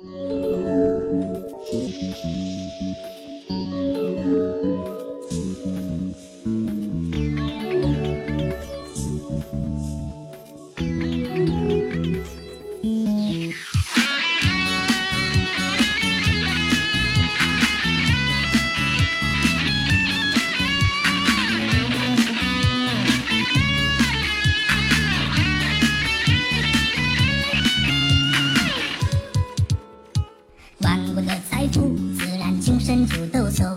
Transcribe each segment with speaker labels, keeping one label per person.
Speaker 1: Música 不自然精神就抖擞，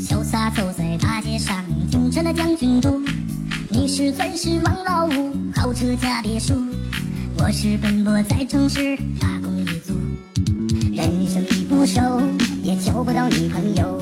Speaker 1: 潇洒走在大街上，听着那将军鼓。你是钻石王老五，豪车加别墅，我是奔波在城市打工一族。人生地不熟，也交不到女朋友，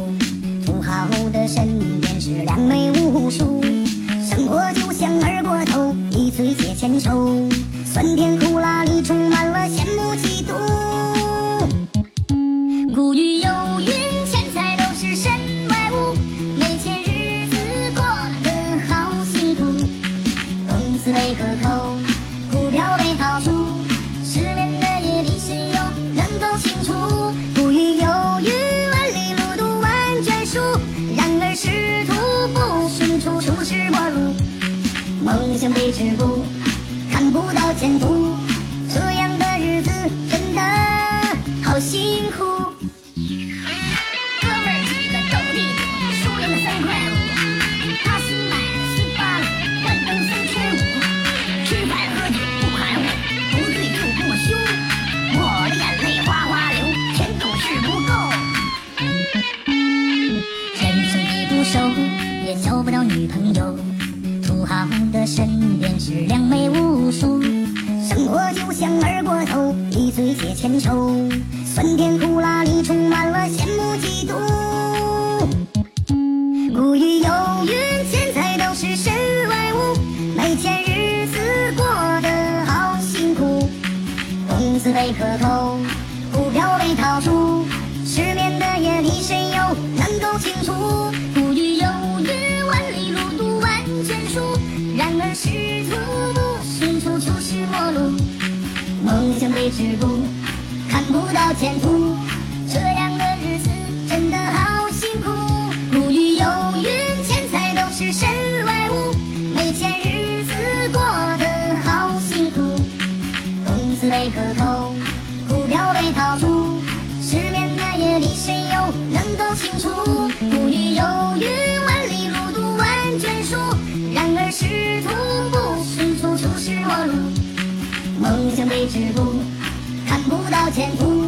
Speaker 1: 梦想被止步，看不到前途，这样的日子真的好辛苦。哥们儿几个斗地主，输赢了三块五。他新买十八了，干灯三千五。吃饭喝酒不含糊，不醉就不休。我的眼泪哗哗流，钱总是不够。人生地不熟，也交不到女朋友。土豪的身边是良美无数。生活就像二锅头，一醉解千愁，酸甜苦辣里充满了羡慕嫉妒。古语有云，钱财都是身外物，没钱日子过得好辛苦。工资被克扣，梦想被止步，看不到前途，这样的日子真的好辛苦。古语有云，钱财都是身外物，没钱日子过得好辛苦。工资被克扣，股票被套住，失眠的夜里谁又能够清楚？梦想被止步，看不到前途，